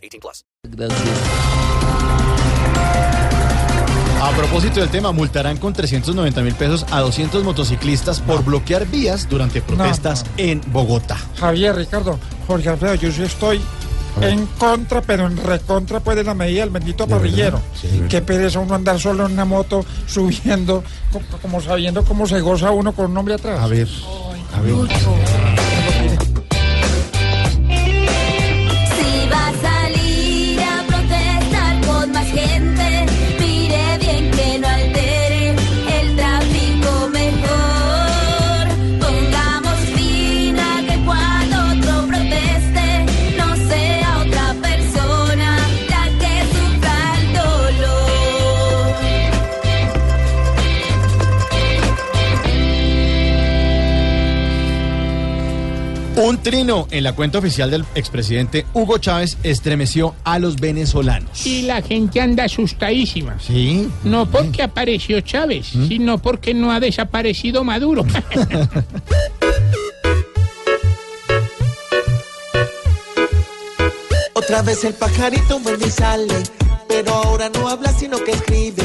18 plus. A propósito del tema, multarán con 390 mil pesos a 200 motociclistas por bloquear vías durante protestas en Bogotá. Javier, Ricardo, Jorge Alfredo, yo sí estoy en contra, pero en recontra pues de la medida del bendito parrillero. Qué pereza uno andar solo en una moto subiendo, co- como sabiendo cómo se goza uno con un hombre atrás. A ver, a ver. Un trino en la cuenta oficial del expresidente Hugo Chávez estremeció a los venezolanos. Y la gente anda asustadísima. Sí, No porque apareció Chávez, sino porque no ha desaparecido Maduro. Otra vez el pajarito vuelve y sale, pero ahora no habla sino que escribe,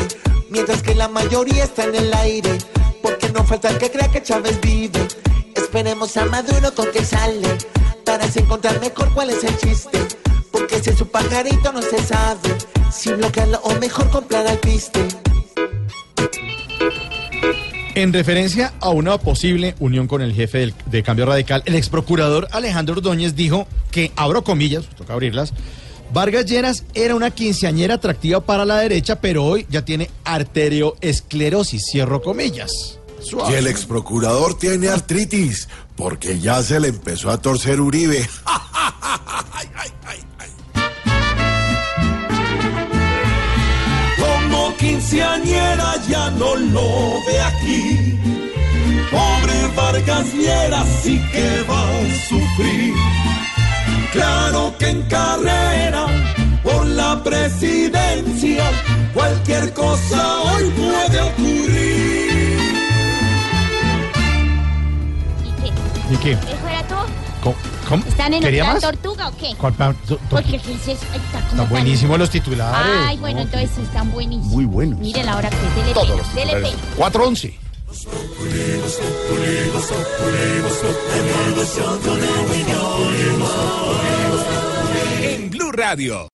mientras que la mayoría está en el aire, porque no falta el que crea que Chávez vive. Esperemos a Maduro con que sale, para encontrar mejor cuál es el chiste, porque si es su pajarito no se sabe, si bloquearlo o mejor comprar al piste. En referencia a una posible unión con el jefe de Cambio Radical, el ex procurador Alejandro Ordóñez dijo que, abro comillas, toca abrirlas, Vargas Lleras era una quinceañera atractiva para la derecha, pero hoy ya tiene arterioesclerosis, cierro comillas. Y el ex procurador tiene artritis porque ya se le empezó a torcer Uribe. Ay, ay. Como quinceañera ya no lo ve aquí. Pobre Vargas Lleras sí que va a sufrir. Claro que en carrera por la presidencia cualquier cosa qué? ¿Y qué? ¿Eso era todo? ¿Cómo? cómo? ¿Están en ¿Quería otra más? tortuga o qué? ¿Cuál to- Porque ¿qué es está como Están buenísimos los titulares. Ay, bueno, entonces sí están buenísimos. Muy buenos. Mire la hora que es. Dele Todos pena, los dele titulares. pena. 411. En Blue Radio.